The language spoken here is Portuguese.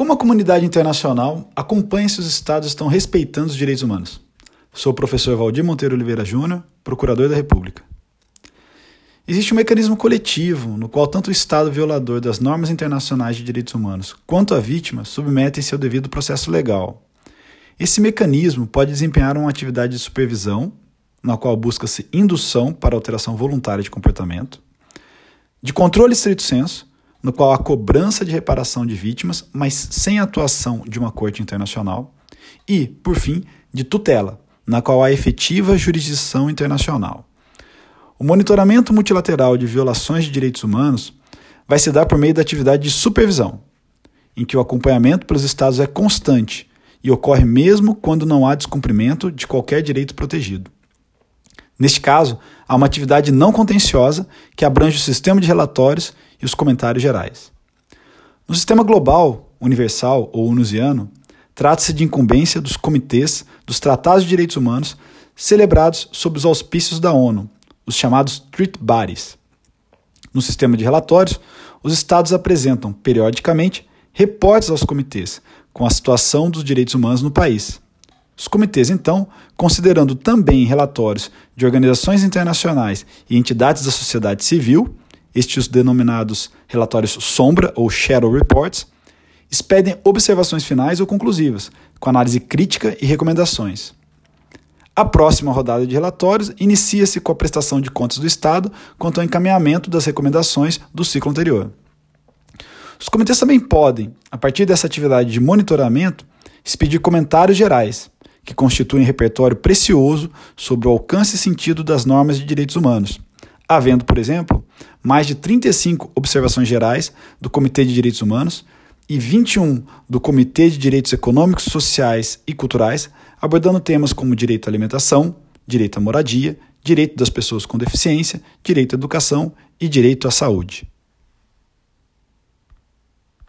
Como a comunidade internacional acompanha se os estados estão respeitando os direitos humanos? Sou o professor Valdir Monteiro Oliveira Júnior, procurador da República. Existe um mecanismo coletivo no qual tanto o Estado violador das normas internacionais de direitos humanos quanto a vítima submetem-se ao devido processo legal. Esse mecanismo pode desempenhar uma atividade de supervisão, na qual busca-se indução para alteração voluntária de comportamento, de controle estrito senso, no qual há cobrança de reparação de vítimas, mas sem atuação de uma corte internacional, e, por fim, de tutela, na qual há efetiva jurisdição internacional. O monitoramento multilateral de violações de direitos humanos vai se dar por meio da atividade de supervisão, em que o acompanhamento pelos Estados é constante e ocorre mesmo quando não há descumprimento de qualquer direito protegido. Neste caso, há uma atividade não contenciosa que abrange o sistema de relatórios e os comentários gerais. No sistema global, universal ou unusiano, trata-se de incumbência dos comitês dos Tratados de Direitos Humanos celebrados sob os auspícios da ONU, os chamados Treaty Bodies. No sistema de relatórios, os Estados apresentam, periodicamente, reportes aos comitês com a situação dos direitos humanos no país. Os comitês, então, considerando também relatórios de organizações internacionais e entidades da sociedade civil, estes denominados relatórios sombra ou shadow reports, expedem observações finais ou conclusivas, com análise crítica e recomendações. A próxima rodada de relatórios inicia-se com a prestação de contas do Estado quanto ao encaminhamento das recomendações do ciclo anterior. Os comitês também podem, a partir dessa atividade de monitoramento, expedir comentários gerais, que constituem repertório precioso sobre o alcance e sentido das normas de direitos humanos, havendo, por exemplo, mais de 35 observações gerais do Comitê de Direitos Humanos e 21 do Comitê de Direitos Econômicos, Sociais e Culturais, abordando temas como direito à alimentação, direito à moradia, direito das pessoas com deficiência, direito à educação e direito à saúde.